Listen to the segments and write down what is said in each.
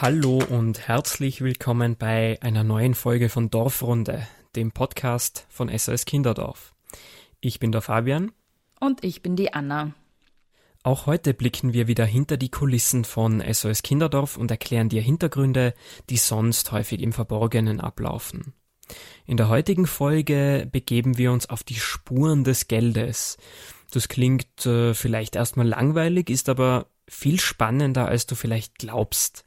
Hallo und herzlich willkommen bei einer neuen Folge von Dorfrunde, dem Podcast von SOS Kinderdorf. Ich bin der Fabian. Und ich bin die Anna. Auch heute blicken wir wieder hinter die Kulissen von SOS Kinderdorf und erklären dir Hintergründe, die sonst häufig im Verborgenen ablaufen. In der heutigen Folge begeben wir uns auf die Spuren des Geldes. Das klingt äh, vielleicht erstmal langweilig, ist aber viel spannender, als du vielleicht glaubst.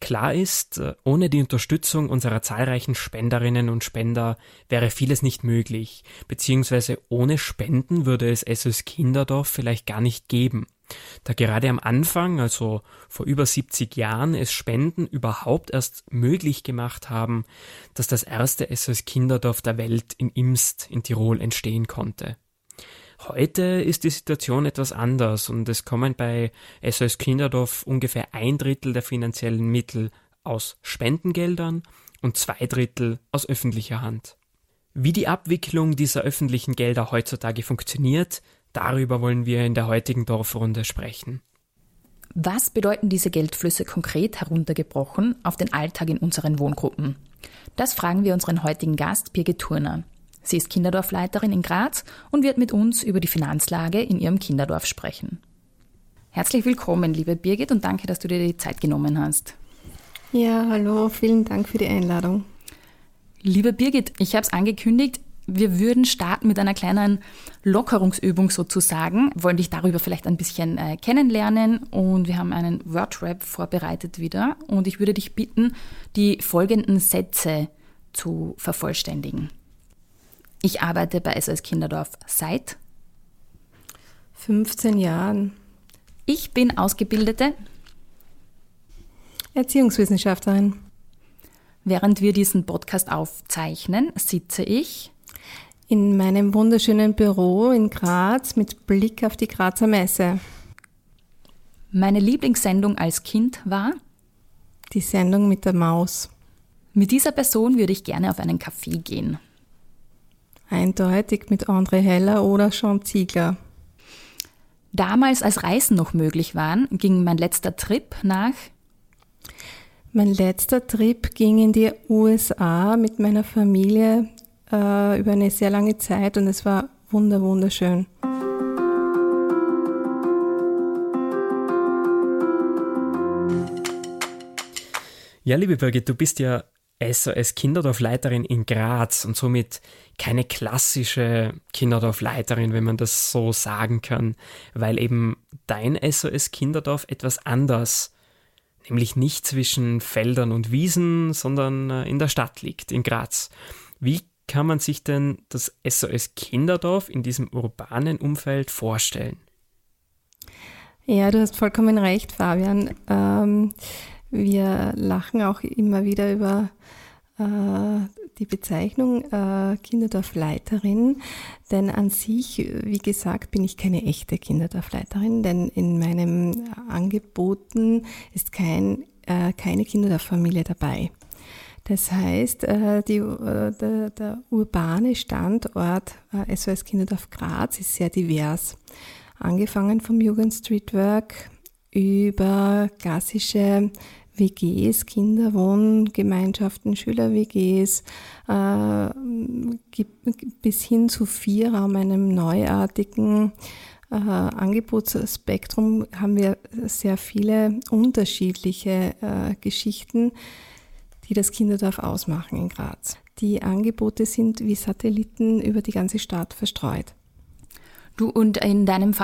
Klar ist, äh, ohne die Unterstützung unserer zahlreichen Spenderinnen und Spender wäre vieles nicht möglich, beziehungsweise ohne Spenden würde es SOS Kinderdorf vielleicht gar nicht geben. Da gerade am Anfang, also vor über 70 Jahren, es Spenden überhaupt erst möglich gemacht haben, dass das erste SOS Kinderdorf der Welt in Imst in Tirol entstehen konnte. Heute ist die Situation etwas anders und es kommen bei SOS Kinderdorf ungefähr ein Drittel der finanziellen Mittel aus Spendengeldern und zwei Drittel aus öffentlicher Hand. Wie die Abwicklung dieser öffentlichen Gelder heutzutage funktioniert, darüber wollen wir in der heutigen Dorfrunde sprechen. Was bedeuten diese Geldflüsse konkret heruntergebrochen auf den Alltag in unseren Wohngruppen? Das fragen wir unseren heutigen Gast Birgit Turner. Sie ist Kinderdorfleiterin in Graz und wird mit uns über die Finanzlage in ihrem Kinderdorf sprechen. Herzlich willkommen, liebe Birgit, und danke, dass du dir die Zeit genommen hast. Ja, hallo, vielen Dank für die Einladung. Liebe Birgit, ich habe es angekündigt, wir würden starten mit einer kleinen Lockerungsübung sozusagen, wollen dich darüber vielleicht ein bisschen äh, kennenlernen und wir haben einen Wordrap vorbereitet wieder und ich würde dich bitten, die folgenden Sätze zu vervollständigen. Ich arbeite bei SOS Kinderdorf seit 15 Jahren. Ich bin ausgebildete Erziehungswissenschaftlerin. Während wir diesen Podcast aufzeichnen, sitze ich in meinem wunderschönen Büro in Graz mit Blick auf die Grazer Messe. Meine Lieblingssendung als Kind war die Sendung mit der Maus. Mit dieser Person würde ich gerne auf einen Kaffee gehen. Eindeutig mit André Heller oder Sean Ziegler. Damals, als Reisen noch möglich waren, ging mein letzter Trip nach. Mein letzter Trip ging in die USA mit meiner Familie äh, über eine sehr lange Zeit und es war wunder wunderschön. Ja, liebe Birgit, du bist ja SOS Kinderdorfleiterin in Graz und somit keine klassische Kinderdorfleiterin, wenn man das so sagen kann, weil eben dein SOS Kinderdorf etwas anders, nämlich nicht zwischen Feldern und Wiesen, sondern äh, in der Stadt liegt, in Graz. Wie kann man sich denn das SOS Kinderdorf in diesem urbanen Umfeld vorstellen? Ja, du hast vollkommen recht, Fabian. Ähm, wir lachen auch immer wieder über äh, die Bezeichnung äh, Kinderdorfleiterin, denn an sich, wie gesagt, bin ich keine echte Kinderdorfleiterin, denn in meinen Angeboten ist kein, äh, keine Kinderdorffamilie dabei. Das heißt, äh, die, äh, der, der, urbane Standort äh, SOS Kinderdorf Graz ist sehr divers. Angefangen vom Jugendstreetwork über klassische WGs, Kinderwohngemeinschaften, Schüler-WGs, äh, bis hin zu Vierraum, einem neuartigen äh, Angebotsspektrum, haben wir sehr viele unterschiedliche äh, Geschichten, die das Kinderdorf ausmachen in Graz. Die Angebote sind wie Satelliten über die ganze Stadt verstreut. Du und in deinem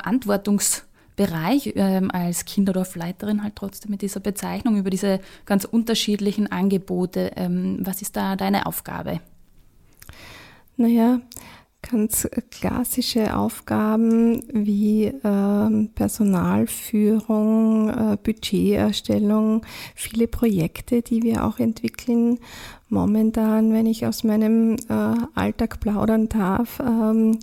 Verantwortungsbereich ähm, als Kinderdorfleiterin halt trotzdem mit dieser Bezeichnung über diese ganz unterschiedlichen Angebote. Ähm, was ist da deine Aufgabe? Naja, ganz klassische Aufgaben wie äh, Personalführung, äh, Budgeterstellung, viele Projekte, die wir auch entwickeln. Momentan, wenn ich aus meinem äh, Alltag plaudern darf, ähm,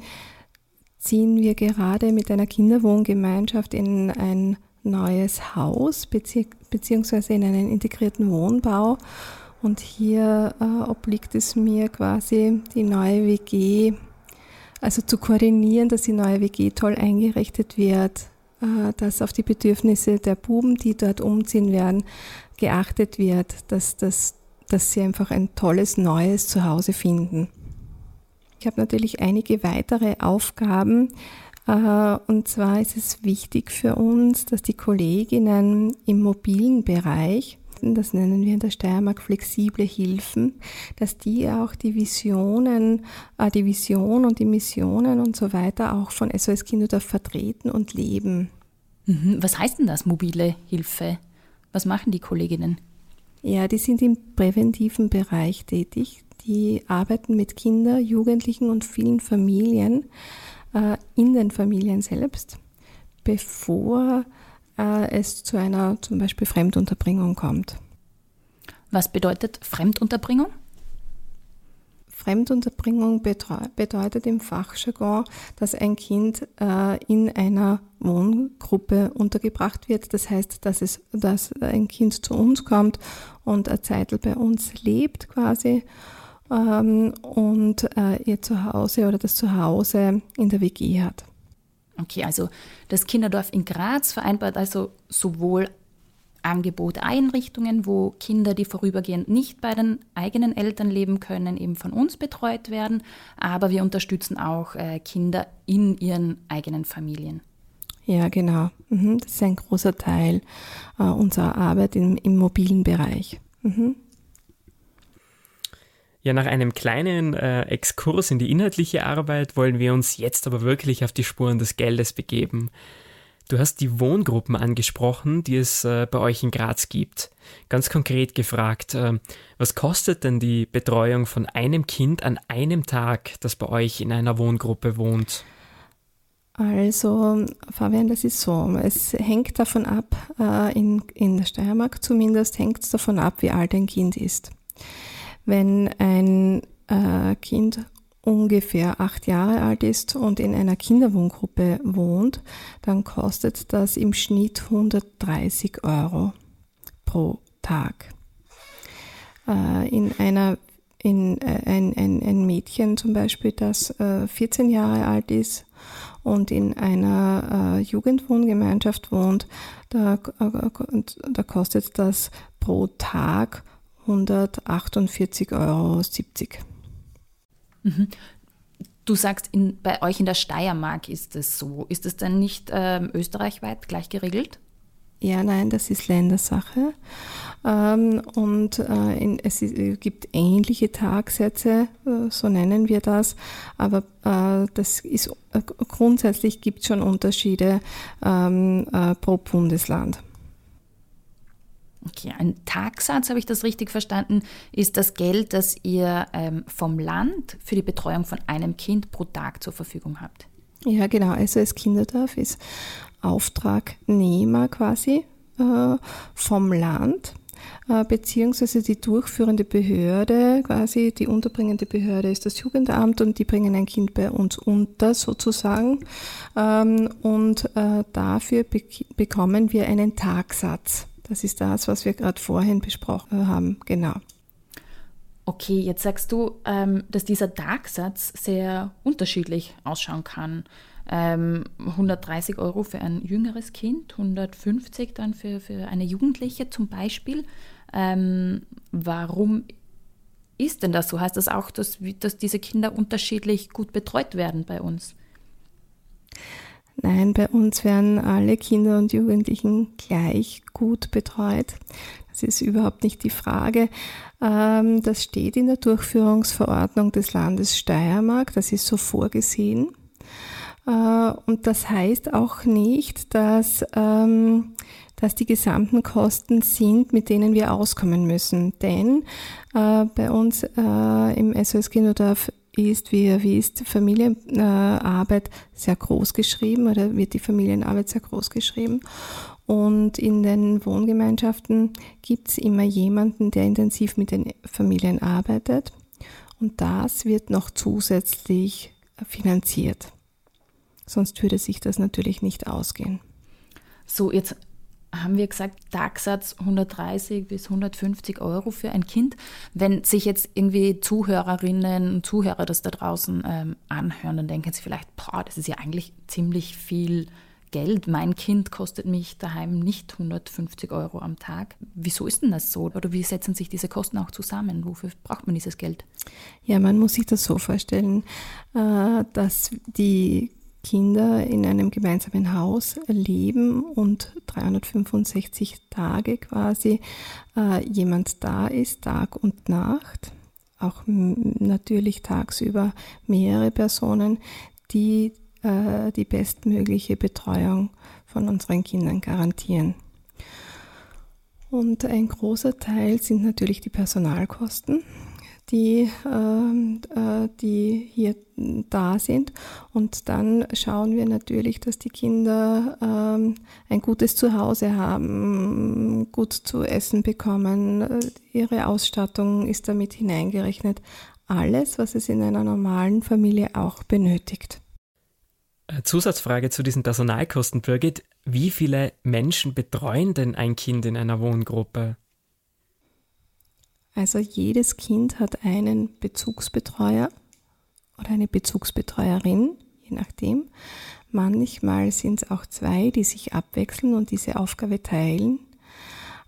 ziehen wir gerade mit einer Kinderwohngemeinschaft in ein neues Haus bezieh beziehungsweise in einen integrierten Wohnbau. Und hier äh, obliegt es mir quasi die neue WG also zu koordinieren, dass die neue WG toll eingerichtet wird, äh, dass auf die Bedürfnisse der Buben, die dort umziehen werden, geachtet wird, dass, dass, dass sie einfach ein tolles neues Zuhause finden. Ich habe natürlich einige weitere Aufgaben. Äh, und zwar ist es wichtig für uns, dass die Kolleginnen im mobilen Bereich, das nennen wir in der Steiermark flexible Hilfen, dass die auch die Visionen, äh, die Vision und die Missionen und so weiter auch von SOS Kinderdorf vertreten und leben. Mhm. Was heißt denn das, mobile Hilfe? Was machen die Kolleginnen? Ja, die sind im präventiven Bereich tätig. Die arbeiten mit Kindern, Jugendlichen und vielen Familien äh, in den Familien selbst, bevor äh, es zu einer zum Beispiel Fremdunterbringung kommt. Was bedeutet Fremdunterbringung? Fremdunterbringung bedeutet im Fachjargon, dass ein Kind äh, in einer Wohngruppe untergebracht wird. Das heißt, dass, es, dass ein Kind zu uns kommt und eine Zeit bei uns lebt quasi ähm, und äh, ihr Zuhause oder das Zuhause in der WG hat. Okay, also das Kinderdorf in Graz vereinbart also sowohl Angebot Einrichtungen, wo Kinder, die vorübergehend nicht bei den eigenen Eltern leben können, eben von uns betreut werden. Aber wir unterstützen auch äh, Kinder in ihren eigenen Familien. Ja, genau. Mhm, das ist ein großer Teil äh, unserer Arbeit im, im mobilen Bereich. Mhm. Ja, nach einem kleinen äh, Exkurs in die inhaltliche Arbeit wollen wir uns jetzt aber wirklich auf die Spuren des Geldes begeben. Du hast die Wohngruppen angesprochen, die es äh, bei euch in Graz gibt. Ganz konkret gefragt, äh, was kostet denn die Betreuung von einem Kind an einem Tag, das bei euch in einer Wohngruppe wohnt? Also, Fabian, das ist so. Es hängt davon ab, äh, in, in der Steiermark zumindest, hängt es davon ab, wie alt ein Kind ist. Wenn ein äh, Kind ungefähr acht Jahre alt ist und in einer Kinderwohngruppe wohnt, dann kostet das im Schnitt 130 Euro pro Tag. Äh, in einer in äh, ein, ein, ein Mädchen zum Beispiel, das 14 äh, Jahre alt ist und in einer Jugendwohngemeinschaft wohnt, da, da kostet das pro Tag 148,70 Euro. Mhm. Du sagst, in, bei euch in der Steiermark ist es so. Ist es denn nicht ähm, österreichweit gleich geregelt? Ja, nein, das ist Ländersache. Ähm, und äh, in, es ist, gibt ähnliche Tagsätze, äh, so nennen wir das, aber äh, das ist äh, grundsätzlich gibt es schon Unterschiede ähm, äh, pro Bundesland. Okay, ein Tagsatz, habe ich das richtig verstanden, ist das Geld, das ihr ähm, vom Land für die Betreuung von einem Kind pro Tag zur Verfügung habt. Ja, genau. Also als Kinderdorf ist Auftragnehmer quasi äh, vom Land äh, beziehungsweise die durchführende Behörde, quasi die unterbringende Behörde ist das Jugendamt und die bringen ein Kind bei uns unter sozusagen. Ähm, und äh, dafür be bekommen wir einen Tagsatz. Das ist das, was wir gerade vorhin besprochen haben. Genau. Okay, jetzt sagst du, ähm, dass dieser Tagsatz sehr unterschiedlich ausschauen kann. 130 ähm, Euro für ein jüngeres Kind, 150 dann für, für eine Jugendliche zum Beispiel. Ähm, warum ist denn das so? Heißt das auch, dass, dass diese Kinder unterschiedlich gut betreut werden bei uns? Nein, bei uns werden alle Kinder und Jugendlichen gleich gut betreut. Das ist überhaupt nicht die Frage. Ähm, das steht in der Durchführungsverordnung des Landes Steiermark. Das ist so vorgesehen. Äh, und das heißt auch nicht, dass, ähm, dass die gesamten Kosten sind, mit denen wir auskommen müssen. Denn äh, bei uns äh, im SOS Kinderdorf ist, wie ihr wisst, Familienarbeit sehr groß geschrieben oder wird die Familienarbeit sehr groß geschrieben. Und in den Wohngemeinschaften gibt es immer jemanden, der intensiv mit den Familien arbeitet. Und das wird noch zusätzlich finanziert. Sonst würde sich das natürlich nicht ausgehen. So, jetzt haben wir gesagt, Tagsatz 130 bis 150 Euro für ein Kind. Wenn sich jetzt irgendwie Zuhörerinnen und Zuhörer das da draußen ähm, anhören, dann denken sie vielleicht, boah, das ist ja eigentlich ziemlich viel Geld. Mein Kind kostet mich daheim nicht 150 Euro am Tag. Wieso ist denn das so? Oder wie setzen sich diese Kosten auch zusammen? Wofür braucht man dieses Geld? Ja, man muss sich das so vorstellen, äh, dass die Kinder in einem gemeinsamen Haus leben und 365 Tage quasi äh, jemand da ist, Tag und Nacht, auch natürlich tagsüber mehrere Personen, die äh, die bestmögliche Betreuung von unseren Kindern garantieren. Und ein großer Teil sind natürlich die Personalkosten die, ähm, äh, die hier da sind. Und dann schauen wir natürlich, dass die Kinder ähm, ein gutes Zuhause haben, gut zu essen bekommen, ihre Ausstattung ist damit hineingerechnet. Alles, was es in einer normalen Familie auch benötigt. Zusatzfrage zu diesen Personalkosten, Birgit. Wie viele Menschen betreuen denn ein Kind in einer Wohngruppe? Also jedes Kind hat einen Bezugsbetreuer oder eine Bezugsbetreuerin, je nachdem. Manchmal sind es auch zwei, die sich abwechseln und diese Aufgabe teilen.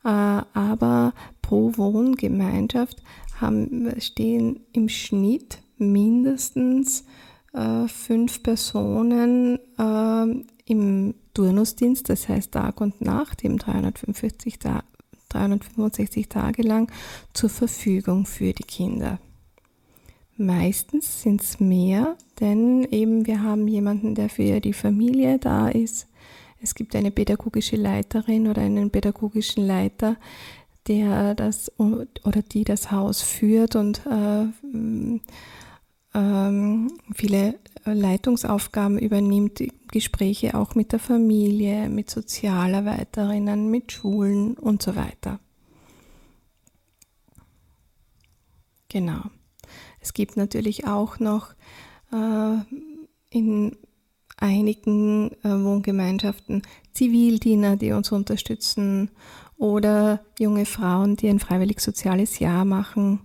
Äh, aber pro Wohngemeinschaft stehen im Schnitt mindestens äh, fünf Personen äh, im Turnusdienst, das heißt Tag und Nacht, eben 345 Tage 365 Tage lang zur Verfügung für die Kinder. Meistens sind es mehr, denn eben wir haben jemanden, der für die Familie da ist. Es gibt eine pädagogische Leiterin oder einen pädagogischen Leiter, der das oder die das Haus führt und äh, äh, viele Leitungsaufgaben übernimmt, Gespräche auch mit der Familie, mit Sozialarbeiterinnen, mit Schulen und so weiter. Genau. Es gibt natürlich auch noch äh, in einigen äh, Wohngemeinschaften Zivildiener, die uns unterstützen oder junge Frauen, die ein freiwillig soziales Jahr machen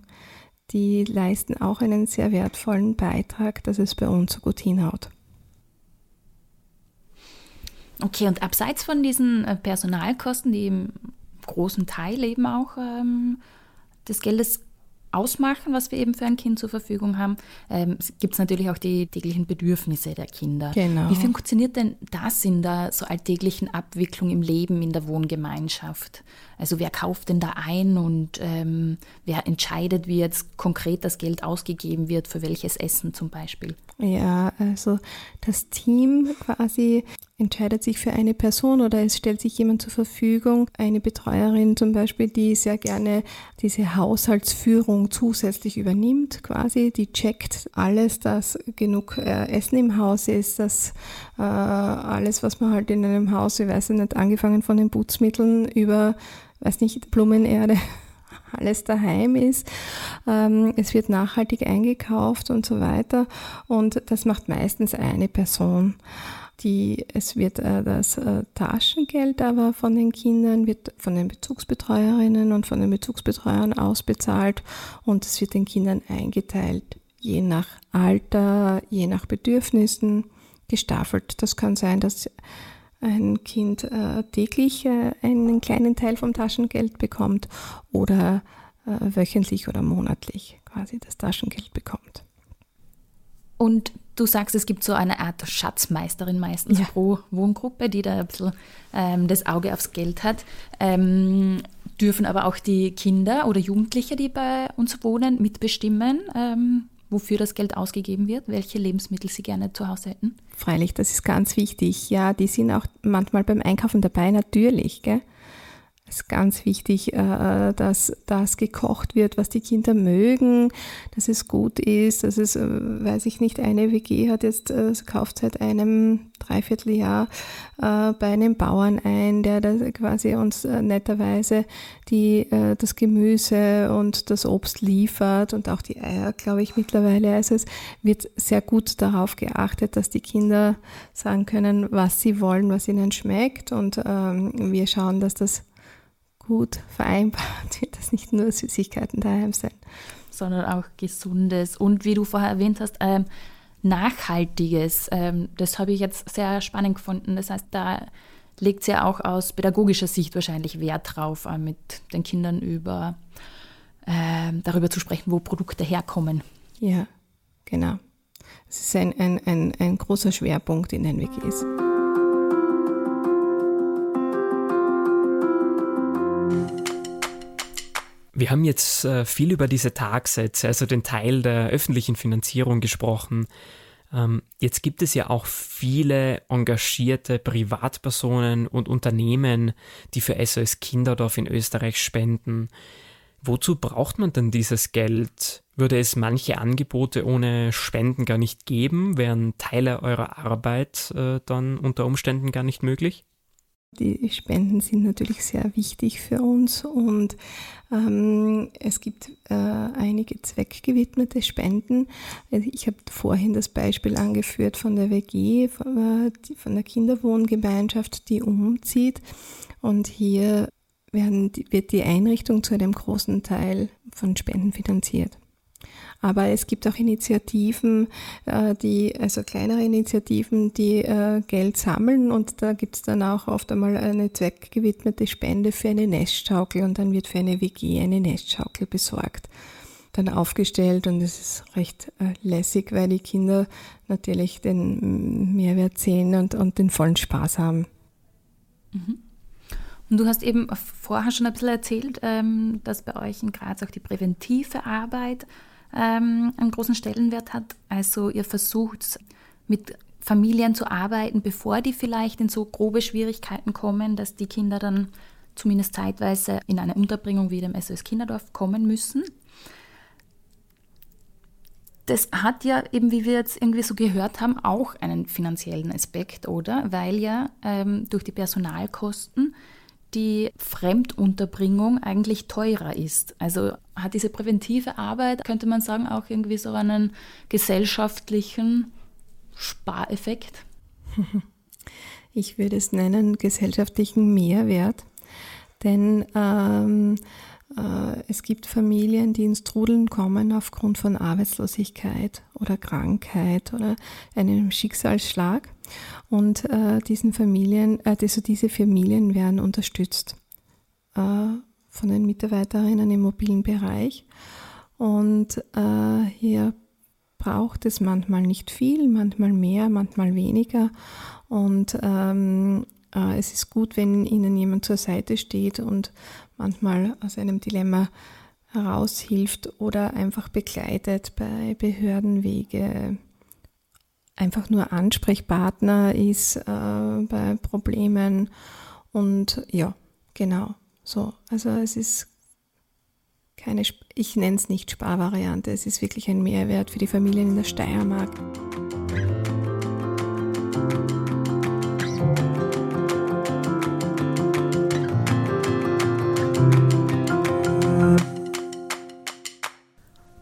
die leisten auch einen sehr wertvollen Beitrag, dass es bei uns so gut hinhaut. Okay, und abseits von diesen äh, Personalkosten, die im großen Teil eben auch ähm, des Geldes ausmachen, was wir eben für ein Kind zur Verfügung haben, ähm, gibt es natürlich auch die täglichen Bedürfnisse der Kinder. Genau. Wie funktioniert denn das in der so alltäglichen Abwicklung im Leben in der Wohngemeinschaft? Also wer kauft denn da ein und ähm, wer entscheidet, wie jetzt konkret das Geld ausgegeben wird, für welches Essen zum Beispiel? Ja, also das Team quasi entscheidet sich für eine Person oder es stellt sich jemand zur Verfügung, eine Betreuerin zum Beispiel, die sehr gerne diese Haushaltsführung zusätzlich übernimmt, quasi, die checkt alles, dass genug äh, Essen im Haus ist, dass äh, alles, was man halt in einem Haus, ich weiß nicht, angefangen von den Putzmitteln über, weiß nicht, Blumenerde, alles daheim ist. Ähm, es wird nachhaltig eingekauft und so weiter. Und das macht meistens eine Person. Die, es wird äh, das äh, Taschengeld aber von den Kindern, wird von den Bezugsbetreuerinnen und von den Bezugsbetreuern ausbezahlt und es wird den Kindern eingeteilt, je nach Alter, je nach Bedürfnissen gestaffelt. Das kann sein, dass ein Kind äh, täglich äh, einen kleinen Teil vom Taschengeld bekommt oder äh, wöchentlich oder monatlich quasi das Taschengeld bekommt. Und du sagst, es gibt so eine Art Schatzmeisterin meistens ja. pro Wohngruppe, die da ein bisschen ähm, das Auge aufs Geld hat. Ähm, dürfen aber auch die Kinder oder Jugendliche, die bei uns wohnen, mitbestimmen, ähm, wofür das Geld ausgegeben wird, welche Lebensmittel sie gerne zu Hause hätten? Freilich, das ist ganz wichtig. Ja, die sind auch manchmal beim Einkaufen dabei, natürlich. Gell? Es ist ganz wichtig, äh, dass das gekocht wird, was die Kinder mögen, dass es gut ist, dass es, äh, weiß ich nicht, eine WG hat jetzt, äh, kauft seit einem Dreivierteljahr bei einem Bauern ein, der quasi uns netterweise die, das Gemüse und das Obst liefert und auch die Eier, glaube ich, mittlerweile. Also es wird sehr gut darauf geachtet, dass die Kinder sagen können, was sie wollen, was ihnen schmeckt und ähm, wir schauen, dass das gut vereinbart wird, dass nicht nur Süßigkeiten daheim sind. Sondern auch Gesundes. Und wie du vorher erwähnt hast, ähm, Nachhaltiges. Ähm, das habe ich jetzt sehr spannend gefunden. Das heißt, da legt sie ja auch aus pädagogischer Sicht wahrscheinlich Wert drauf, äh, mit den Kindern über äh, darüber zu sprechen, wo Produkte herkommen. Ja, genau. Es ist ein, ein, ein, ein großer Schwerpunkt in den WGs. Wir haben jetzt äh, viel über diese Tagsätze, also den Teil der öffentlichen Finanzierung gesprochen. Ähm, jetzt gibt es ja auch viele engagierte Privatpersonen und Unternehmen, die für SOS Kinderdorf in Österreich spenden. Wozu braucht man denn dieses Geld? Würde es manche Angebote ohne Spenden gar nicht geben? Wären Teile eurer Arbeit äh, dann unter Umständen gar nicht möglich? Die Spenden sind natürlich sehr wichtig für uns und ähm, es gibt äh, einige zweckgewidmete Spenden. Ich habe vorhin das Beispiel angeführt von der WG, von, äh, von der Kinderwohngemeinschaft, die umzieht. Und hier werden, wird die Einrichtung zu einem großen Teil von Spenden finanziert. Aber es gibt auch Initiativen, äh, die, also kleinere Initiativen, die äh, Geld sammeln und da gibt es dann auch oft einmal eine zweckgewidmete Spende für eine Nestschaukel und dann wird für eine WG eine Nestschaukel besorgt dann aufgestellt und es ist recht äh, lässig, weil die Kinder natürlich den Mehrwert sehen und, und den vollen Spaß haben. Mhm. Und du hast eben vorher schon ein bisschen erzählt, ähm, dass bei euch in Graz auch die präventive Arbeit ähm, einen großen Stellenwert hat. Also ihr versucht mit Familien zu arbeiten, bevor die vielleicht in so grobe Schwierigkeiten kommen, dass die Kinder dann zumindest zeitweise in eine Unterbringung wie dem SOS Kinderdorf kommen müssen. Das hat ja eben, wie wir jetzt irgendwie so gehört haben, auch einen finanziellen Aspekt, oder? Weil ja ähm, durch die Personalkosten die Fremdunterbringung eigentlich teurer ist. Also hat diese präventive Arbeit, könnte man sagen, auch irgendwie so einen gesellschaftlichen Spareffekt? Ich würde es nennen gesellschaftlichen Mehrwert, denn ähm, äh, es gibt Familien, die ins Trudeln kommen aufgrund von Arbeitslosigkeit oder Krankheit oder einem Schicksalsschlag. Und äh, diesen Familien, äh, also diese Familien werden unterstützt äh, von den Mitarbeiterinnen im mobilen Bereich. Und äh, hier braucht es manchmal nicht viel, manchmal mehr, manchmal weniger. Und ähm, äh, es ist gut, wenn Ihnen jemand zur Seite steht und manchmal aus einem Dilemma heraushilft oder einfach begleitet bei Behördenwege, einfach nur Ansprechpartner ist äh, bei Problemen und ja, genau so. Also es ist keine, ich nenne es nicht Sparvariante, es ist wirklich ein Mehrwert für die Familien in der Steiermark.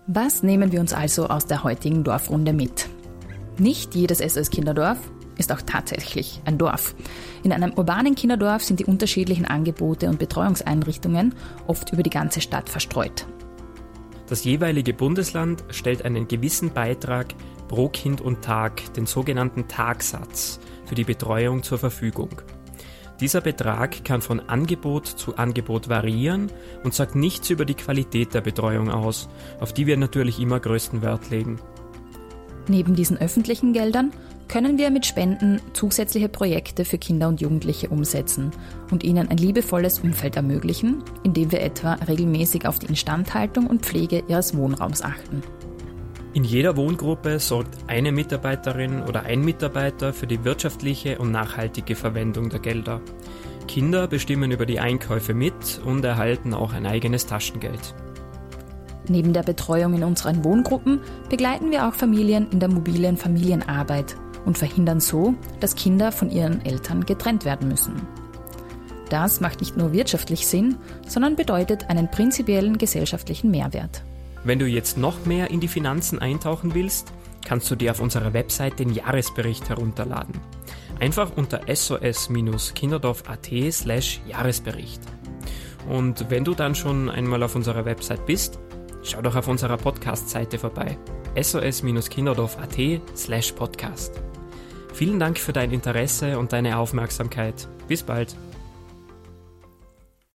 Was nehmen wir uns also aus der heutigen Dorfrunde mit? Nicht jedes SOS Kinderdorf ist auch tatsächlich ein Dorf. In einem urbanen Kinderdorf sind die unterschiedlichen Angebote und Betreuungseinrichtungen oft über die ganze Stadt verstreut. Das jeweilige Bundesland stellt einen gewissen Beitrag pro Kind und Tag, den sogenannten Tagsatz, für die Betreuung zur Verfügung. Dieser Betrag kann von Angebot zu Angebot variieren und sagt nichts über die Qualität der Betreuung aus, auf die wir natürlich immer größten Wert legen. Neben diesen öffentlichen Geldern können wir mit Spenden zusätzliche Projekte für Kinder und Jugendliche umsetzen und ihnen ein liebevolles Umfeld ermöglichen, indem wir etwa regelmäßig auf die Instandhaltung und Pflege ihres Wohnraums achten. In jeder Wohngruppe sorgt eine Mitarbeiterin oder ein Mitarbeiter für die wirtschaftliche und nachhaltige Verwendung der Gelder. Kinder bestimmen über die Einkäufe mit und erhalten auch ein eigenes Taschengeld. Neben der Betreuung in unseren Wohngruppen begleiten wir auch Familien in der mobilen Familienarbeit und verhindern so, dass Kinder von ihren Eltern getrennt werden müssen. Das macht nicht nur wirtschaftlich Sinn, sondern bedeutet einen prinzipiellen gesellschaftlichen Mehrwert. Wenn du jetzt noch mehr in die Finanzen eintauchen willst, kannst du dir auf unserer Website den Jahresbericht herunterladen. Einfach unter sos-kinderdorf.at slash Jahresbericht. Und wenn du dann schon einmal auf unserer Website bist, schau doch auf unserer Podcast-Seite vorbei. sos-kinderdorf.at slash podcast. Vielen Dank für dein Interesse und deine Aufmerksamkeit. Bis bald.